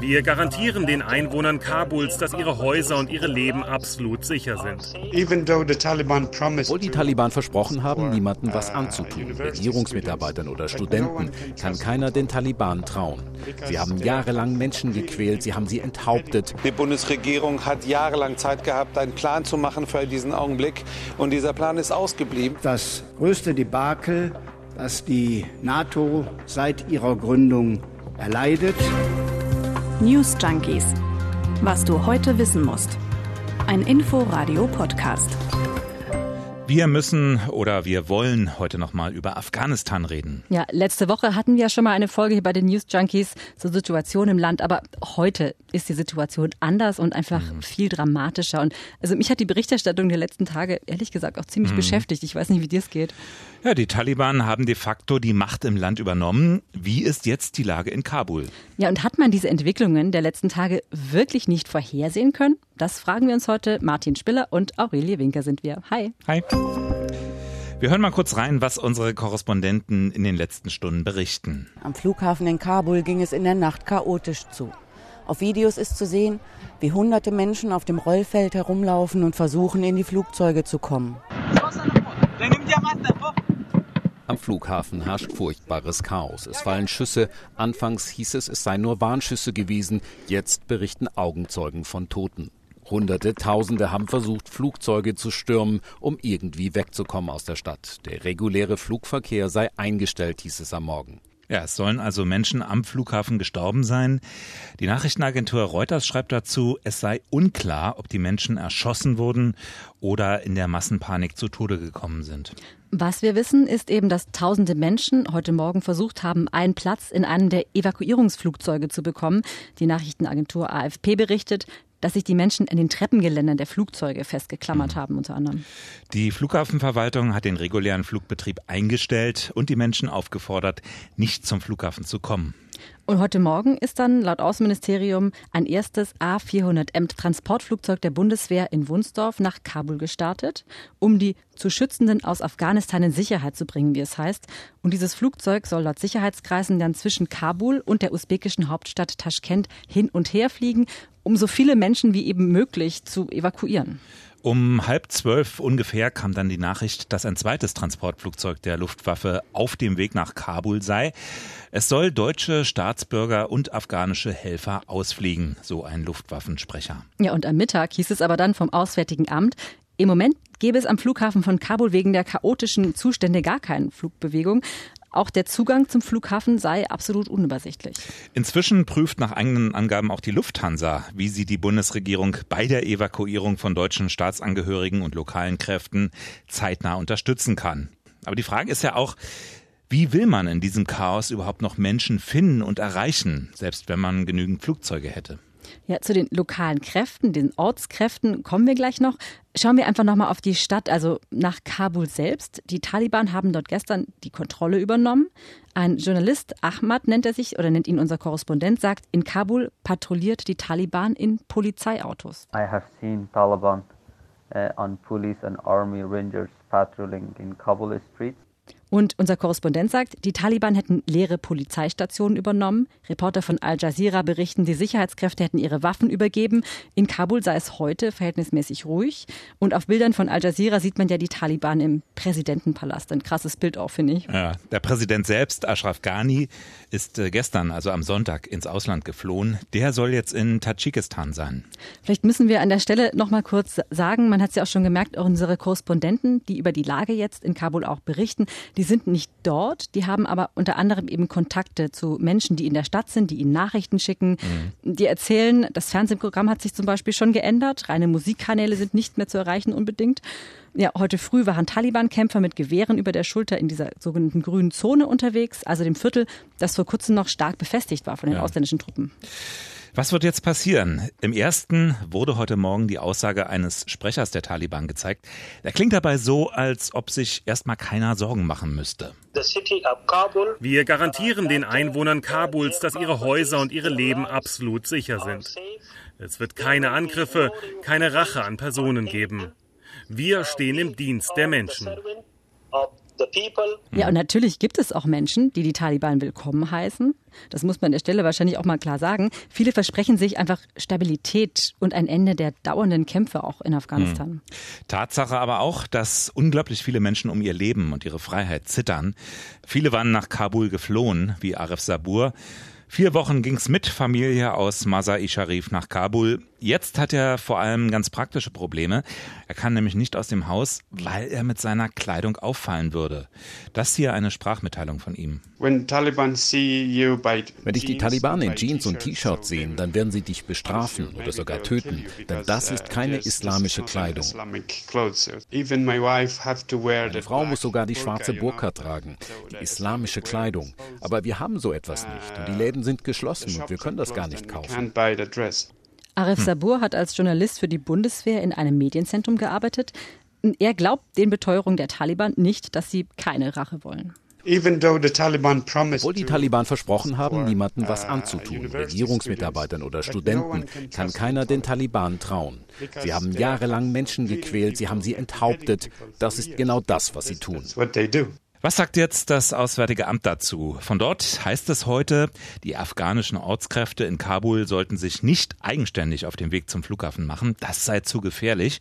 Wir garantieren den Einwohnern Kabuls, dass ihre Häuser und ihre Leben absolut sicher sind. Obwohl die Taliban versprochen haben, niemandem was anzutun, Regierungsmitarbeitern oder Studenten, kann keiner den Taliban trauen. Sie haben jahrelang Menschen gequält, sie haben sie enthauptet. Die Bundesregierung hat jahrelang Zeit gehabt, einen Plan zu machen für diesen Augenblick und dieser Plan ist ausgeblieben. Das größte Debakel, das die NATO seit ihrer Gründung erleidet. News Junkies. Was du heute wissen musst. Ein Info-Radio-Podcast. Wir müssen oder wir wollen heute nochmal über Afghanistan reden. Ja, letzte Woche hatten wir ja schon mal eine Folge hier bei den News Junkies zur Situation im Land, aber heute ist die Situation anders und einfach mhm. viel dramatischer. Und also mich hat die Berichterstattung der letzten Tage ehrlich gesagt auch ziemlich mhm. beschäftigt. Ich weiß nicht, wie dir es geht. Ja, die Taliban haben de facto die Macht im Land übernommen. Wie ist jetzt die Lage in Kabul? Ja, und hat man diese Entwicklungen der letzten Tage wirklich nicht vorhersehen können? Das fragen wir uns heute. Martin Spiller und Aurelie Winker sind wir. Hi. Hi. Wir hören mal kurz rein, was unsere Korrespondenten in den letzten Stunden berichten. Am Flughafen in Kabul ging es in der Nacht chaotisch zu. Auf Videos ist zu sehen, wie hunderte Menschen auf dem Rollfeld herumlaufen und versuchen, in die Flugzeuge zu kommen. Am Flughafen herrscht furchtbares Chaos. Es fallen Schüsse. Anfangs hieß es, es seien nur Warnschüsse gewesen. Jetzt berichten Augenzeugen von Toten. Hunderte, Tausende haben versucht, Flugzeuge zu stürmen, um irgendwie wegzukommen aus der Stadt. Der reguläre Flugverkehr sei eingestellt, hieß es am Morgen. Ja, es sollen also Menschen am Flughafen gestorben sein. Die Nachrichtenagentur Reuters schreibt dazu, es sei unklar, ob die Menschen erschossen wurden oder in der Massenpanik zu Tode gekommen sind. Was wir wissen, ist eben, dass tausende Menschen heute Morgen versucht haben, einen Platz in einem der Evakuierungsflugzeuge zu bekommen. Die Nachrichtenagentur AFP berichtet, dass sich die Menschen in den Treppengeländern der Flugzeuge festgeklammert mhm. haben, unter anderem. Die Flughafenverwaltung hat den regulären Flugbetrieb eingestellt und die Menschen aufgefordert, nicht zum Flughafen zu kommen. Und heute Morgen ist dann laut Außenministerium ein erstes A400M Transportflugzeug der Bundeswehr in Wunsdorf nach Kabul gestartet, um die zu Schützenden aus Afghanistan in Sicherheit zu bringen, wie es heißt. Und dieses Flugzeug soll laut Sicherheitskreisen dann zwischen Kabul und der usbekischen Hauptstadt Taschkent hin und her fliegen um so viele Menschen wie eben möglich zu evakuieren. Um halb zwölf ungefähr kam dann die Nachricht, dass ein zweites Transportflugzeug der Luftwaffe auf dem Weg nach Kabul sei. Es soll deutsche Staatsbürger und afghanische Helfer ausfliegen, so ein Luftwaffensprecher. Ja, und am Mittag hieß es aber dann vom Auswärtigen Amt, im Moment gäbe es am Flughafen von Kabul wegen der chaotischen Zustände gar keine Flugbewegung. Auch der Zugang zum Flughafen sei absolut unübersichtlich. Inzwischen prüft nach eigenen Angaben auch die Lufthansa, wie sie die Bundesregierung bei der Evakuierung von deutschen Staatsangehörigen und lokalen Kräften zeitnah unterstützen kann. Aber die Frage ist ja auch, wie will man in diesem Chaos überhaupt noch Menschen finden und erreichen, selbst wenn man genügend Flugzeuge hätte? Ja, zu den lokalen Kräften, den Ortskräften kommen wir gleich noch. Schauen wir einfach nochmal auf die Stadt, also nach Kabul selbst. Die Taliban haben dort gestern die Kontrolle übernommen. Ein Journalist, Ahmad nennt er sich oder nennt ihn unser Korrespondent, sagt, in Kabul patrouilliert die Taliban in Polizeiautos. I have seen Taliban uh, on police and army rangers patrolling in Kabul streets. Und unser Korrespondent sagt, die Taliban hätten leere Polizeistationen übernommen. Reporter von Al Jazeera berichten, die Sicherheitskräfte hätten ihre Waffen übergeben. In Kabul sei es heute verhältnismäßig ruhig. Und auf Bildern von Al Jazeera sieht man ja die Taliban im Präsidentenpalast. Ein krasses Bild auch, finde ich. Ja, der Präsident selbst, Ashraf Ghani, ist äh, gestern, also am Sonntag, ins Ausland geflohen. Der soll jetzt in Tadschikistan sein. Vielleicht müssen wir an der Stelle noch mal kurz sagen, man hat es ja auch schon gemerkt, unsere Korrespondenten, die über die Lage jetzt in Kabul auch berichten, die sind nicht dort, die haben aber unter anderem eben Kontakte zu Menschen, die in der Stadt sind, die ihnen Nachrichten schicken. Mhm. Die erzählen, das Fernsehprogramm hat sich zum Beispiel schon geändert. Reine Musikkanäle sind nicht mehr zu erreichen unbedingt. Ja, heute früh waren Taliban-Kämpfer mit Gewehren über der Schulter in dieser sogenannten grünen Zone unterwegs, also dem Viertel, das vor kurzem noch stark befestigt war von den ja. ausländischen Truppen. Was wird jetzt passieren? Im ersten wurde heute Morgen die Aussage eines Sprechers der Taliban gezeigt. Er klingt dabei so, als ob sich erstmal keiner Sorgen machen müsste. Wir garantieren den Einwohnern Kabuls, dass ihre Häuser und ihre Leben absolut sicher sind. Es wird keine Angriffe, keine Rache an Personen geben. Wir stehen im Dienst der Menschen. Ja, und natürlich gibt es auch Menschen, die die Taliban willkommen heißen. Das muss man an der Stelle wahrscheinlich auch mal klar sagen. Viele versprechen sich einfach Stabilität und ein Ende der dauernden Kämpfe auch in Afghanistan. Hm. Tatsache aber auch, dass unglaublich viele Menschen um ihr Leben und ihre Freiheit zittern. Viele waren nach Kabul geflohen, wie Arif Sabur. Vier Wochen ging's mit Familie aus Masai Sharif nach Kabul. Jetzt hat er vor allem ganz praktische Probleme. Er kann nämlich nicht aus dem Haus, weil er mit seiner Kleidung auffallen würde. Das hier eine Sprachmitteilung von ihm. Wenn dich die Taliban in Jeans und T-Shirts sehen, dann werden sie dich bestrafen oder sogar töten, denn das ist keine islamische Kleidung. Meine Frau muss sogar die schwarze Burka tragen, die islamische Kleidung. Aber wir haben so etwas nicht und die Läden sind geschlossen und wir können das gar nicht kaufen. Arif hm. Sabur hat als Journalist für die Bundeswehr in einem Medienzentrum gearbeitet. Er glaubt den Beteuerungen der Taliban nicht, dass sie keine Rache wollen. Obwohl die Taliban versprochen haben, niemandem was uh, anzutun, Regierungsmitarbeitern oder Studenten, kann keiner den Taliban trauen. Sie haben jahrelang Menschen gequält, sie haben sie enthauptet. Das ist genau das, was sie tun. Was sagt jetzt das Auswärtige Amt dazu? Von dort heißt es heute, die afghanischen Ortskräfte in Kabul sollten sich nicht eigenständig auf den Weg zum Flughafen machen. Das sei zu gefährlich.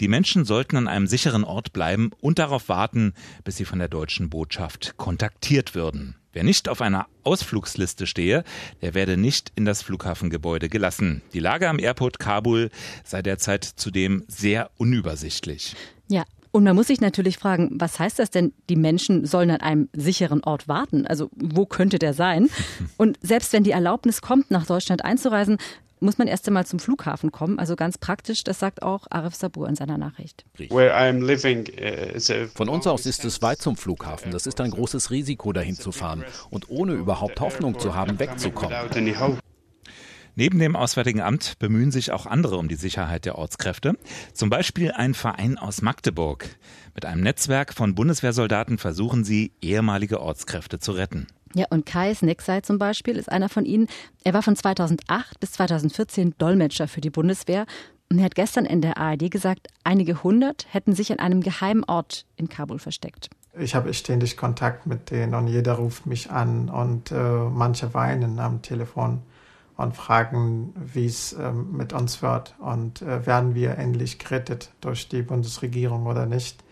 Die Menschen sollten an einem sicheren Ort bleiben und darauf warten, bis sie von der deutschen Botschaft kontaktiert würden. Wer nicht auf einer Ausflugsliste stehe, der werde nicht in das Flughafengebäude gelassen. Die Lage am Airport Kabul sei derzeit zudem sehr unübersichtlich. Ja, und man muss sich natürlich fragen, was heißt das denn, die Menschen sollen an einem sicheren Ort warten? Also wo könnte der sein? Und selbst wenn die Erlaubnis kommt, nach Deutschland einzureisen, muss man erst einmal zum Flughafen kommen. Also ganz praktisch, das sagt auch Arif Sabur in seiner Nachricht. Uh, Von uns aus ist es weit zum Flughafen. Das ist ein großes Risiko, dahin zu fahren und ohne überhaupt Hoffnung zu haben, wegzukommen. Neben dem Auswärtigen Amt bemühen sich auch andere um die Sicherheit der Ortskräfte. Zum Beispiel ein Verein aus Magdeburg. Mit einem Netzwerk von Bundeswehrsoldaten versuchen sie, ehemalige Ortskräfte zu retten. Ja, und Kais Nexai zum Beispiel ist einer von ihnen. Er war von 2008 bis 2014 Dolmetscher für die Bundeswehr. Und er hat gestern in der ARD gesagt, einige hundert hätten sich an einem geheimen Ort in Kabul versteckt. Ich habe ständig Kontakt mit denen und jeder ruft mich an und äh, manche weinen am Telefon und fragen, wie es ähm, mit uns wird und äh, werden wir endlich gerettet durch die Bundesregierung oder nicht.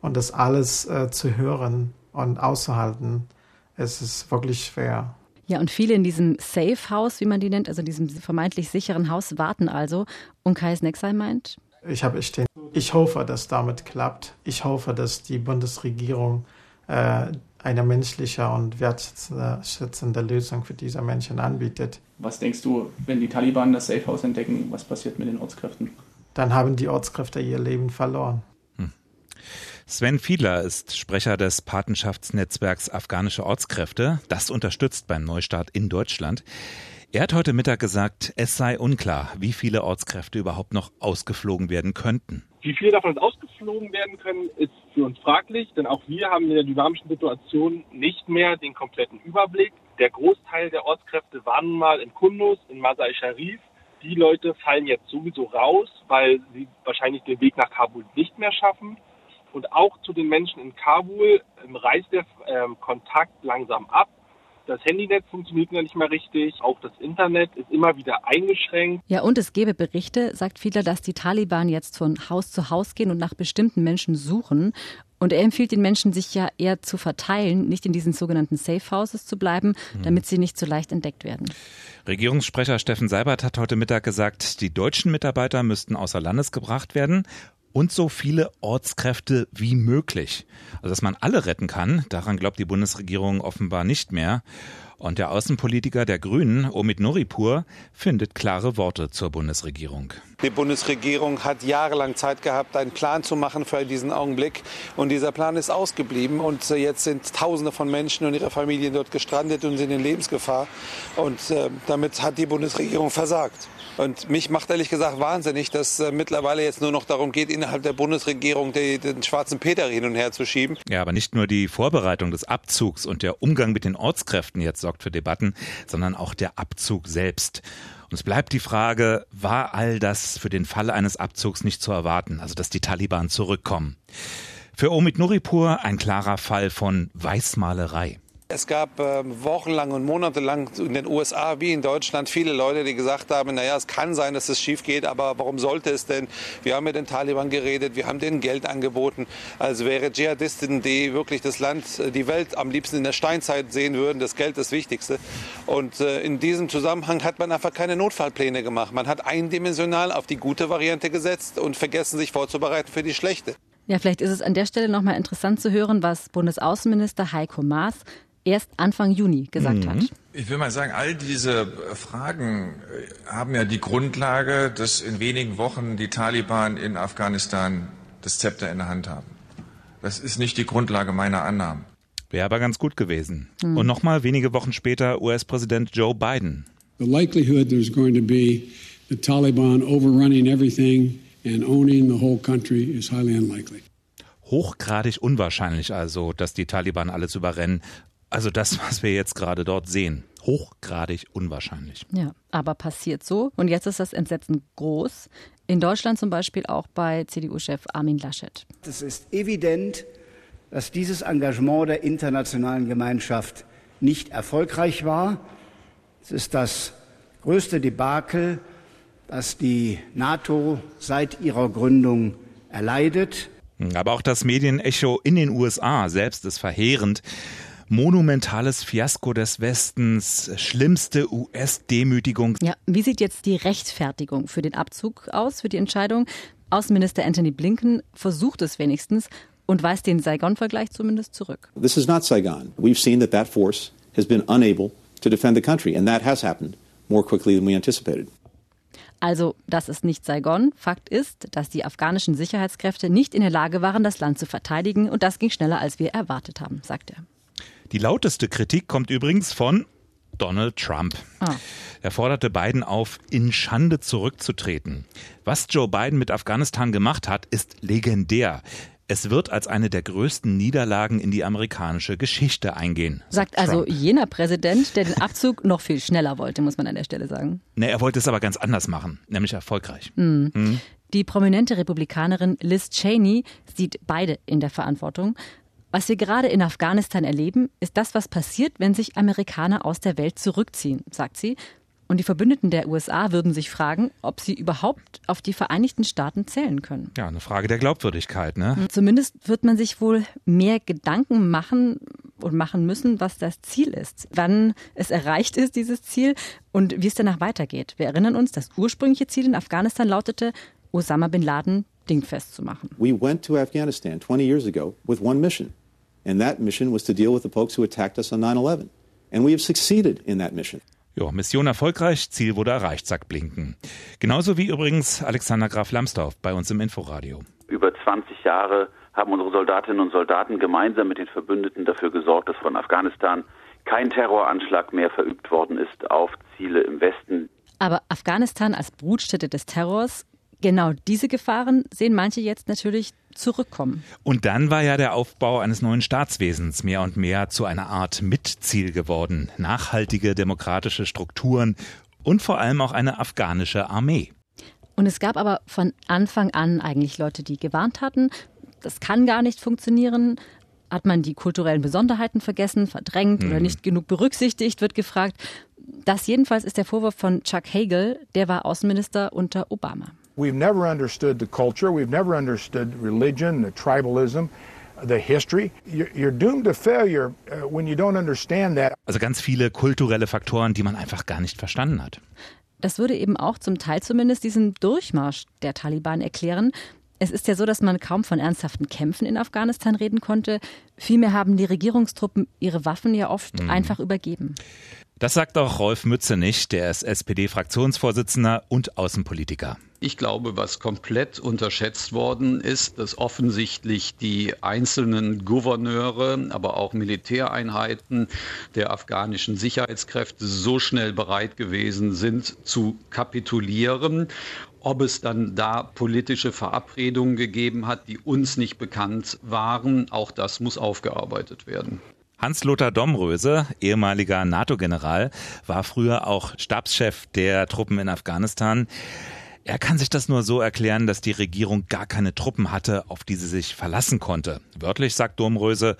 Und das alles äh, zu hören und auszuhalten, es ist wirklich schwer. Ja, und viele in diesem Safe House, wie man die nennt, also diesem vermeintlich sicheren Haus, warten also. Und Kais Nexai meint? Ich habe stehen. Ich hoffe, dass damit klappt. Ich hoffe, dass die Bundesregierung äh, eine menschliche und wertschätzende Lösung für diese Menschen anbietet. Was denkst du, wenn die Taliban das Safe House entdecken, was passiert mit den Ortskräften? Dann haben die Ortskräfte ihr Leben verloren. Hm. Sven Fiedler ist Sprecher des Patenschaftsnetzwerks Afghanische Ortskräfte. Das unterstützt beim Neustart in Deutschland. Er hat heute Mittag gesagt, es sei unklar, wie viele Ortskräfte überhaupt noch ausgeflogen werden könnten. Wie viele davon ausgeflogen werden können, ist für uns fraglich, denn auch wir haben in der dynamischen Situation nicht mehr den kompletten Überblick. Der Großteil der Ortskräfte waren mal in Kunduz, in Masai Sharif. Die Leute fallen jetzt sowieso raus, weil sie wahrscheinlich den Weg nach Kabul nicht mehr schaffen. Und auch zu den Menschen in Kabul reißt der ähm, Kontakt langsam ab. Das Handynetz funktioniert ja nicht mehr richtig. Auch das Internet ist immer wieder eingeschränkt. Ja, und es gäbe Berichte, sagt Fiedler, dass die Taliban jetzt von Haus zu Haus gehen und nach bestimmten Menschen suchen. Und er empfiehlt den Menschen, sich ja eher zu verteilen, nicht in diesen sogenannten Safe Houses zu bleiben, mhm. damit sie nicht so leicht entdeckt werden. Regierungssprecher Steffen Seibert hat heute Mittag gesagt, die deutschen Mitarbeiter müssten außer Landes gebracht werden und so viele Ortskräfte wie möglich. Also dass man alle retten kann, daran glaubt die Bundesregierung offenbar nicht mehr. Und der Außenpolitiker der Grünen, Omid Noripur, findet klare Worte zur Bundesregierung. Die Bundesregierung hat jahrelang Zeit gehabt, einen Plan zu machen für diesen Augenblick. Und dieser Plan ist ausgeblieben. Und jetzt sind Tausende von Menschen und ihre Familien dort gestrandet und sind in Lebensgefahr. Und äh, damit hat die Bundesregierung versagt. Und mich macht ehrlich gesagt wahnsinnig, dass äh, mittlerweile jetzt nur noch darum geht, innerhalb der Bundesregierung die, den schwarzen Peter hin und her zu schieben. Ja, aber nicht nur die Vorbereitung des Abzugs und der Umgang mit den Ortskräften jetzt sorgt für Debatten, sondern auch der Abzug selbst. Und es bleibt die Frage, war all das für den Fall eines Abzugs nicht zu erwarten, also dass die Taliban zurückkommen? Für Omid Nuripur ein klarer Fall von Weißmalerei. Es gab äh, wochenlang und monatelang in den USA wie in Deutschland viele Leute, die gesagt haben, naja, es kann sein, dass es schief geht, aber warum sollte es denn? Wir haben mit den Taliban geredet, wir haben denen Geld angeboten. Als wäre Dschihadisten, die wirklich das Land, äh, die Welt am liebsten in der Steinzeit sehen würden, das Geld das Wichtigste. Und äh, in diesem Zusammenhang hat man einfach keine Notfallpläne gemacht. Man hat eindimensional auf die gute Variante gesetzt und vergessen, sich vorzubereiten für die schlechte. Ja, vielleicht ist es an der Stelle nochmal interessant zu hören, was Bundesaußenminister Heiko Maas erst Anfang Juni gesagt mhm. hat. Ich will mal sagen, all diese Fragen äh, haben ja die Grundlage, dass in wenigen Wochen die Taliban in Afghanistan das Zepter in der Hand haben. Das ist nicht die Grundlage meiner Annahmen. Wäre aber ganz gut gewesen. Mhm. Und nochmal wenige Wochen später US-Präsident Joe Biden. The likelihood there's going to be the Taliban overrunning everything and owning the whole country is highly unlikely. Hochgradig unwahrscheinlich also, dass die Taliban alles überrennen also das, was wir jetzt gerade dort sehen, hochgradig unwahrscheinlich. Ja, aber passiert so. Und jetzt ist das Entsetzen groß. In Deutschland zum Beispiel auch bei CDU-Chef Armin Laschet. Es ist evident, dass dieses Engagement der internationalen Gemeinschaft nicht erfolgreich war. Es ist das größte Debakel, das die NATO seit ihrer Gründung erleidet. Aber auch das Medienecho in den USA selbst ist verheerend monumentales Fiasko des Westens, schlimmste US-Demütigung. Ja, wie sieht jetzt die Rechtfertigung für den Abzug aus, für die Entscheidung? Außenminister Anthony Blinken versucht es wenigstens und weist den Saigon-Vergleich zumindest zurück. This is not Saigon. We've seen that that force has been unable to defend the country and that has happened more quickly than we anticipated. Also, das ist nicht Saigon. Fakt ist, dass die afghanischen Sicherheitskräfte nicht in der Lage waren, das Land zu verteidigen. Und das ging schneller, als wir erwartet haben, sagt er. Die lauteste Kritik kommt übrigens von Donald Trump. Ah. Er forderte Biden auf, in Schande zurückzutreten. Was Joe Biden mit Afghanistan gemacht hat, ist legendär. Es wird als eine der größten Niederlagen in die amerikanische Geschichte eingehen. Sagt, sagt also jener Präsident, der den Abzug noch viel schneller wollte, muss man an der Stelle sagen. Nee, er wollte es aber ganz anders machen, nämlich erfolgreich. Mhm. Mhm. Die prominente Republikanerin Liz Cheney sieht beide in der Verantwortung. Was wir gerade in Afghanistan erleben, ist das, was passiert, wenn sich Amerikaner aus der Welt zurückziehen, sagt sie. Und die Verbündeten der USA würden sich fragen, ob sie überhaupt auf die Vereinigten Staaten zählen können. Ja, eine Frage der Glaubwürdigkeit, ne? Zumindest wird man sich wohl mehr Gedanken machen und machen müssen, was das Ziel ist, wann es erreicht ist, dieses Ziel und wie es danach weitergeht. Wir erinnern uns, das ursprüngliche Ziel in Afghanistan lautete, Osama bin Laden dingfest zu machen. We went to Afghanistan 20 years ago with one mission. And that mission was to deal with the folks who attacked us on 9/11. And we have succeeded in that mission. Jo, Mission erfolgreich, Ziel wurde erreicht, sagt Blinken. Genauso wie übrigens Alexander Graf Lambsdorff bei uns im Inforadio. Über 20 Jahre haben unsere Soldatinnen und Soldaten gemeinsam mit den Verbündeten dafür gesorgt, dass von Afghanistan kein Terroranschlag mehr verübt worden ist auf Ziele im Westen. Aber Afghanistan als Brutstätte des Terrors Genau diese Gefahren sehen manche jetzt natürlich zurückkommen. Und dann war ja der Aufbau eines neuen Staatswesens mehr und mehr zu einer Art Mitziel geworden. Nachhaltige demokratische Strukturen und vor allem auch eine afghanische Armee. Und es gab aber von Anfang an eigentlich Leute, die gewarnt hatten, das kann gar nicht funktionieren. Hat man die kulturellen Besonderheiten vergessen, verdrängt hm. oder nicht genug berücksichtigt, wird gefragt. Das jedenfalls ist der Vorwurf von Chuck Hagel, der war Außenminister unter Obama. We've never understood the culture. We've never understood religion, the tribalism. The history. You're doomed to failure uh, when you don't understand that. Also ganz viele kulturelle Faktoren, die man einfach gar nicht verstanden hat. Das würde eben auch zum Teil zumindest diesen Durchmarsch der Taliban erklären. Es ist ja so, dass man kaum von ernsthaften Kämpfen in Afghanistan reden konnte. Vielmehr haben die Regierungstruppen ihre Waffen ja oft mhm. einfach übergeben. Das sagt auch Rolf Mützenich, der ist SPD-Fraktionsvorsitzender und Außenpolitiker. Ich glaube, was komplett unterschätzt worden ist, dass offensichtlich die einzelnen Gouverneure, aber auch Militäreinheiten der afghanischen Sicherheitskräfte so schnell bereit gewesen sind zu kapitulieren. Ob es dann da politische Verabredungen gegeben hat, die uns nicht bekannt waren, auch das muss aufgearbeitet werden. Hans-Lothar Domröse, ehemaliger NATO-General, war früher auch Stabschef der Truppen in Afghanistan. Er kann sich das nur so erklären, dass die Regierung gar keine Truppen hatte, auf die sie sich verlassen konnte. Wörtlich sagt Domröse,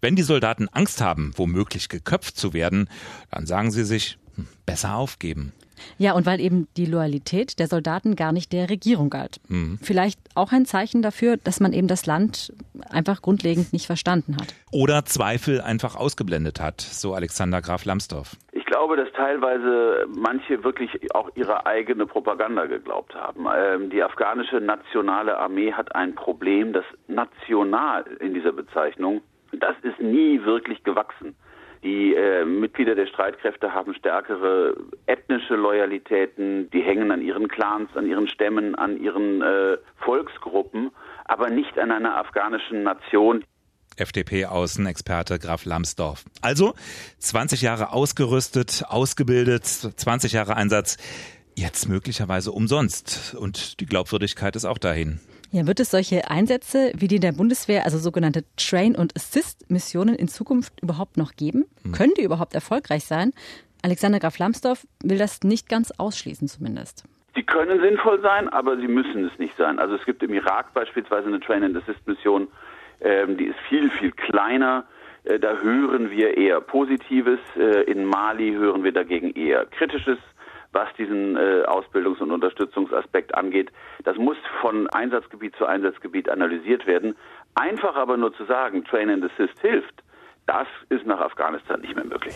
wenn die Soldaten Angst haben, womöglich geköpft zu werden, dann sagen sie sich, hm, besser aufgeben. Ja, und weil eben die Loyalität der Soldaten gar nicht der Regierung galt. Mhm. Vielleicht auch ein Zeichen dafür, dass man eben das Land einfach grundlegend nicht verstanden hat. Oder Zweifel einfach ausgeblendet hat, so Alexander Graf Lambsdorff. Ich glaube, dass teilweise manche wirklich auch ihre eigene Propaganda geglaubt haben. Ähm, die afghanische nationale Armee hat ein Problem, das national in dieser Bezeichnung, das ist nie wirklich gewachsen. Die äh, Mitglieder der Streitkräfte haben stärkere ethnische Loyalitäten, die hängen an ihren Clans, an ihren Stämmen, an ihren äh, Volksgruppen, aber nicht an einer afghanischen Nation. FDP-Außenexperte Graf Lambsdorff. Also 20 Jahre ausgerüstet, ausgebildet, 20 Jahre Einsatz, jetzt möglicherweise umsonst. Und die Glaubwürdigkeit ist auch dahin. Ja, wird es solche Einsätze wie die der Bundeswehr, also sogenannte Train- und Assist-Missionen in Zukunft überhaupt noch geben? Hm. Können die überhaupt erfolgreich sein? Alexander Graf Lambsdorff will das nicht ganz ausschließen zumindest. Sie können sinnvoll sein, aber sie müssen es nicht sein. Also es gibt im Irak beispielsweise eine Train-and-Assist-Mission, ähm, die ist viel, viel kleiner. Äh, da hören wir eher Positives. Äh, in Mali hören wir dagegen eher Kritisches was diesen äh, Ausbildungs- und Unterstützungsaspekt angeht. Das muss von Einsatzgebiet zu Einsatzgebiet analysiert werden. Einfach aber nur zu sagen, Train and Assist hilft, das ist nach Afghanistan nicht mehr möglich.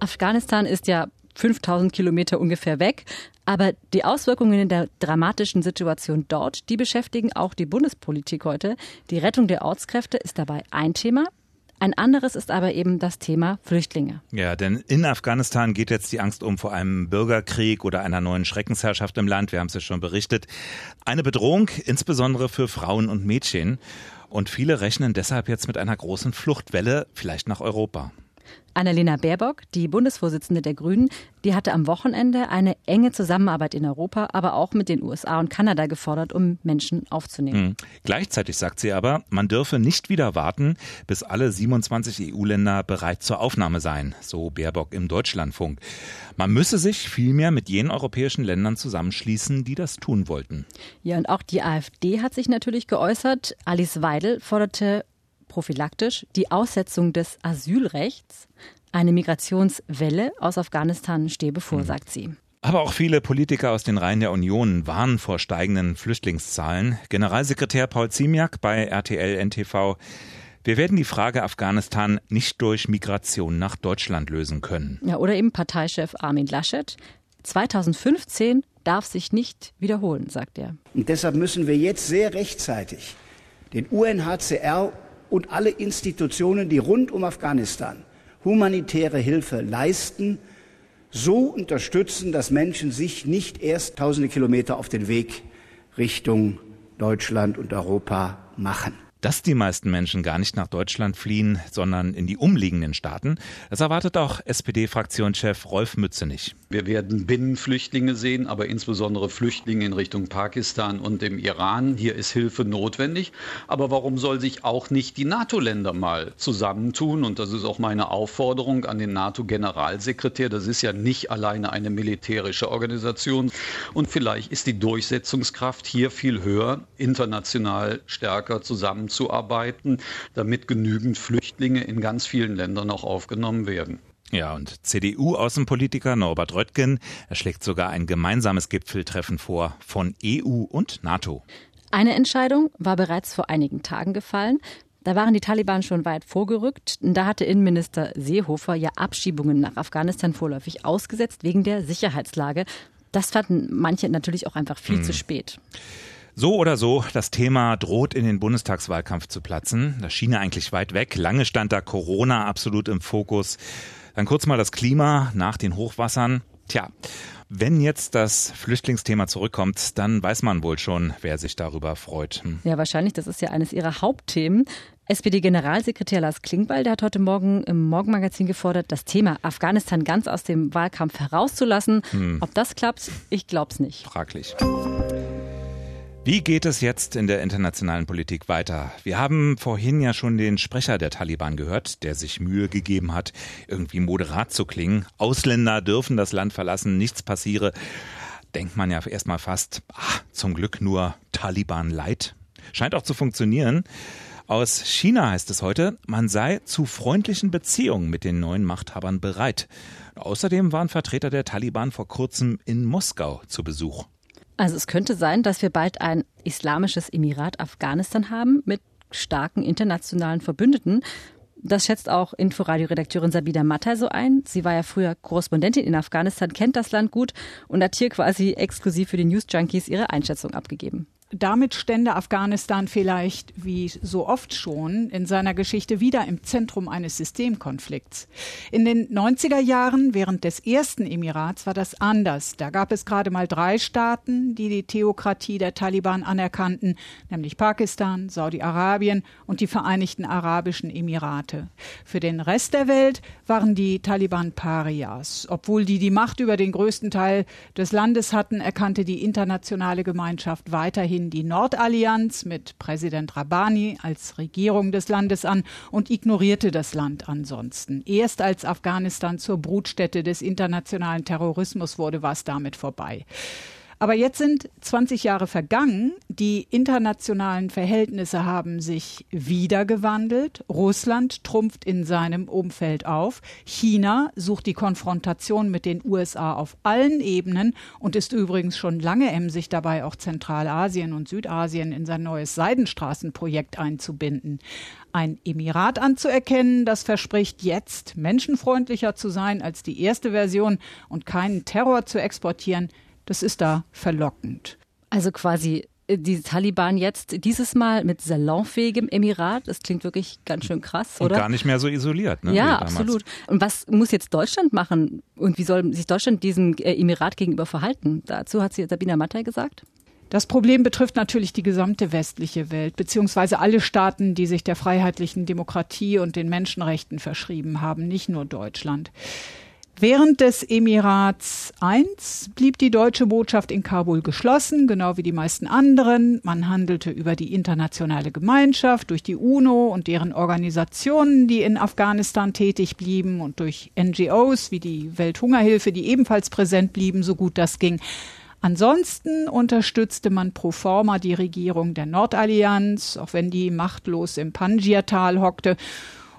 Afghanistan ist ja 5000 Kilometer ungefähr weg. Aber die Auswirkungen in der dramatischen Situation dort, die beschäftigen auch die Bundespolitik heute. Die Rettung der Ortskräfte ist dabei ein Thema. Ein anderes ist aber eben das Thema Flüchtlinge. Ja, denn in Afghanistan geht jetzt die Angst um vor einem Bürgerkrieg oder einer neuen Schreckensherrschaft im Land. Wir haben es ja schon berichtet. Eine Bedrohung, insbesondere für Frauen und Mädchen. Und viele rechnen deshalb jetzt mit einer großen Fluchtwelle, vielleicht nach Europa. Annalena Baerbock, die Bundesvorsitzende der Grünen, die hatte am Wochenende eine enge Zusammenarbeit in Europa, aber auch mit den USA und Kanada gefordert, um Menschen aufzunehmen. Mhm. Gleichzeitig sagt sie aber, man dürfe nicht wieder warten, bis alle 27 EU-Länder bereit zur Aufnahme seien, so Baerbock im Deutschlandfunk. Man müsse sich vielmehr mit jenen europäischen Ländern zusammenschließen, die das tun wollten. Ja, und auch die AfD hat sich natürlich geäußert. Alice Weidel forderte prophylaktisch die Aussetzung des Asylrechts. Eine Migrationswelle aus Afghanistan stehe bevor, mhm. sagt sie. Aber auch viele Politiker aus den Reihen der Union warnen vor steigenden Flüchtlingszahlen. Generalsekretär Paul Ziemiak bei RTL NTV. Wir werden die Frage Afghanistan nicht durch Migration nach Deutschland lösen können. Ja, oder eben Parteichef Armin Laschet. 2015 darf sich nicht wiederholen, sagt er. Und deshalb müssen wir jetzt sehr rechtzeitig den UNHCR und alle Institutionen, die rund um Afghanistan humanitäre Hilfe leisten, so unterstützen, dass Menschen sich nicht erst tausende Kilometer auf den Weg Richtung Deutschland und Europa machen dass die meisten Menschen gar nicht nach Deutschland fliehen, sondern in die umliegenden Staaten. Das erwartet auch SPD-Fraktionschef Rolf Mützenich. Wir werden Binnenflüchtlinge sehen, aber insbesondere Flüchtlinge in Richtung Pakistan und dem Iran. Hier ist Hilfe notwendig. Aber warum soll sich auch nicht die NATO-Länder mal zusammentun? Und das ist auch meine Aufforderung an den NATO-Generalsekretär. Das ist ja nicht alleine eine militärische Organisation. Und vielleicht ist die Durchsetzungskraft hier viel höher, international stärker zusammen zusammenzuarbeiten, damit genügend Flüchtlinge in ganz vielen Ländern auch aufgenommen werden. Ja, und CDU-Außenpolitiker Norbert Röttgen, er schlägt sogar ein gemeinsames Gipfeltreffen vor von EU und NATO. Eine Entscheidung war bereits vor einigen Tagen gefallen. Da waren die Taliban schon weit vorgerückt. Da hatte Innenminister Seehofer ja Abschiebungen nach Afghanistan vorläufig ausgesetzt wegen der Sicherheitslage. Das fanden manche natürlich auch einfach viel hm. zu spät. So oder so, das Thema droht in den Bundestagswahlkampf zu platzen. Das schien ja eigentlich weit weg. Lange stand da Corona absolut im Fokus. Dann kurz mal das Klima nach den Hochwassern. Tja, wenn jetzt das Flüchtlingsthema zurückkommt, dann weiß man wohl schon, wer sich darüber freut. Hm. Ja, wahrscheinlich. Das ist ja eines ihrer Hauptthemen. SPD-Generalsekretär Lars Klingbeil, der hat heute Morgen im Morgenmagazin gefordert, das Thema Afghanistan ganz aus dem Wahlkampf herauszulassen. Hm. Ob das klappt, ich glaube es nicht. Fraglich. Wie geht es jetzt in der internationalen Politik weiter? Wir haben vorhin ja schon den Sprecher der Taliban gehört, der sich Mühe gegeben hat, irgendwie moderat zu klingen. Ausländer dürfen das Land verlassen, nichts passiere. denkt man ja erstmal fast, ach, zum Glück nur Taliban Light. Scheint auch zu funktionieren. Aus China heißt es heute, man sei zu freundlichen Beziehungen mit den neuen Machthabern bereit. Außerdem waren Vertreter der Taliban vor kurzem in Moskau zu Besuch. Also es könnte sein, dass wir bald ein islamisches Emirat Afghanistan haben mit starken internationalen Verbündeten. Das schätzt auch Inforadio-Redakteurin Sabina Mattei so ein. Sie war ja früher Korrespondentin in Afghanistan, kennt das Land gut und hat hier quasi exklusiv für die News Junkies ihre Einschätzung abgegeben damit stände Afghanistan vielleicht, wie so oft schon, in seiner Geschichte wieder im Zentrum eines Systemkonflikts. In den 90er Jahren, während des ersten Emirats, war das anders. Da gab es gerade mal drei Staaten, die die Theokratie der Taliban anerkannten, nämlich Pakistan, Saudi-Arabien und die Vereinigten Arabischen Emirate. Für den Rest der Welt waren die Taliban Parias. Obwohl die die Macht über den größten Teil des Landes hatten, erkannte die internationale Gemeinschaft weiterhin weiterhin die Nordallianz mit Präsident Rabani als Regierung des Landes an und ignorierte das Land ansonsten. Erst als Afghanistan zur Brutstätte des internationalen Terrorismus wurde, war es damit vorbei. Aber jetzt sind 20 Jahre vergangen. Die internationalen Verhältnisse haben sich wieder gewandelt. Russland trumpft in seinem Umfeld auf. China sucht die Konfrontation mit den USA auf allen Ebenen und ist übrigens schon lange emsig dabei, auch Zentralasien und Südasien in sein neues Seidenstraßenprojekt einzubinden. Ein Emirat anzuerkennen, das verspricht jetzt menschenfreundlicher zu sein als die erste Version und keinen Terror zu exportieren, das ist da verlockend. Also quasi äh, die Taliban jetzt dieses Mal mit salonfähigem Emirat. Das klingt wirklich ganz schön krass, oder? Und gar nicht mehr so isoliert. Ne, ja, absolut. Und was muss jetzt Deutschland machen? Und wie soll sich Deutschland diesem äh, Emirat gegenüber verhalten? Dazu hat sie Sabina Mattei gesagt. Das Problem betrifft natürlich die gesamte westliche Welt, beziehungsweise alle Staaten, die sich der freiheitlichen Demokratie und den Menschenrechten verschrieben haben, nicht nur Deutschland. Während des Emirats I blieb die deutsche Botschaft in Kabul geschlossen, genau wie die meisten anderen. Man handelte über die internationale Gemeinschaft, durch die UNO und deren Organisationen, die in Afghanistan tätig blieben und durch NGOs wie die Welthungerhilfe, die ebenfalls präsent blieben, so gut das ging. Ansonsten unterstützte man pro forma die Regierung der Nordallianz, auch wenn die machtlos im Panjir-Tal hockte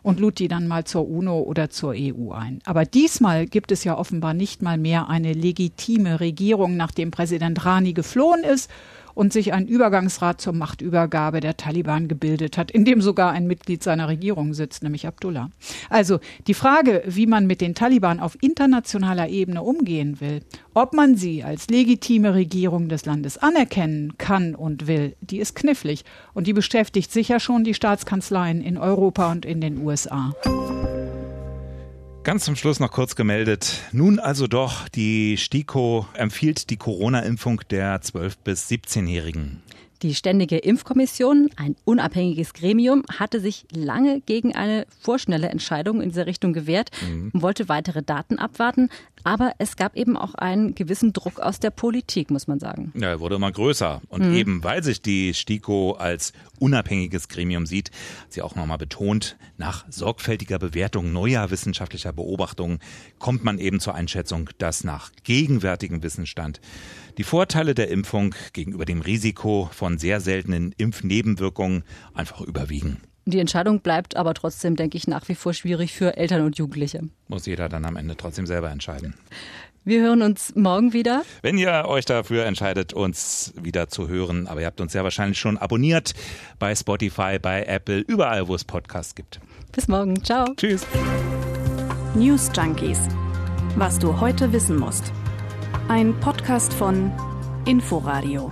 und lud die dann mal zur UNO oder zur EU ein. Aber diesmal gibt es ja offenbar nicht mal mehr eine legitime Regierung, nachdem Präsident Rani geflohen ist und sich ein Übergangsrat zur Machtübergabe der Taliban gebildet hat, in dem sogar ein Mitglied seiner Regierung sitzt, nämlich Abdullah. Also die Frage, wie man mit den Taliban auf internationaler Ebene umgehen will, ob man sie als legitime Regierung des Landes anerkennen kann und will, die ist knifflig und die beschäftigt sicher schon die Staatskanzleien in Europa und in den USA. Ganz zum Schluss noch kurz gemeldet. Nun also doch, die STIKO empfiehlt die Corona-Impfung der 12- bis 17-Jährigen. Die Ständige Impfkommission, ein unabhängiges Gremium, hatte sich lange gegen eine vorschnelle Entscheidung in dieser Richtung gewehrt mhm. und wollte weitere Daten abwarten. Aber es gab eben auch einen gewissen Druck aus der Politik, muss man sagen. Ja, er wurde immer größer. Und mhm. eben weil sich die STIKO als unabhängiges Gremium sieht, hat sie auch nochmal betont, nach sorgfältiger Bewertung neuer wissenschaftlicher Beobachtungen kommt man eben zur Einschätzung, dass nach gegenwärtigem Wissensstand die Vorteile der Impfung gegenüber dem Risiko von sehr seltenen Impfnebenwirkungen einfach überwiegen. Die Entscheidung bleibt aber trotzdem, denke ich, nach wie vor schwierig für Eltern und Jugendliche. Muss jeder dann am Ende trotzdem selber entscheiden. Wir hören uns morgen wieder. Wenn ihr euch dafür entscheidet, uns wieder zu hören, aber ihr habt uns ja wahrscheinlich schon abonniert bei Spotify, bei Apple, überall, wo es Podcasts gibt. Bis morgen. Ciao. Tschüss. News Junkies. Was du heute wissen musst. Ein Podcast von Inforadio.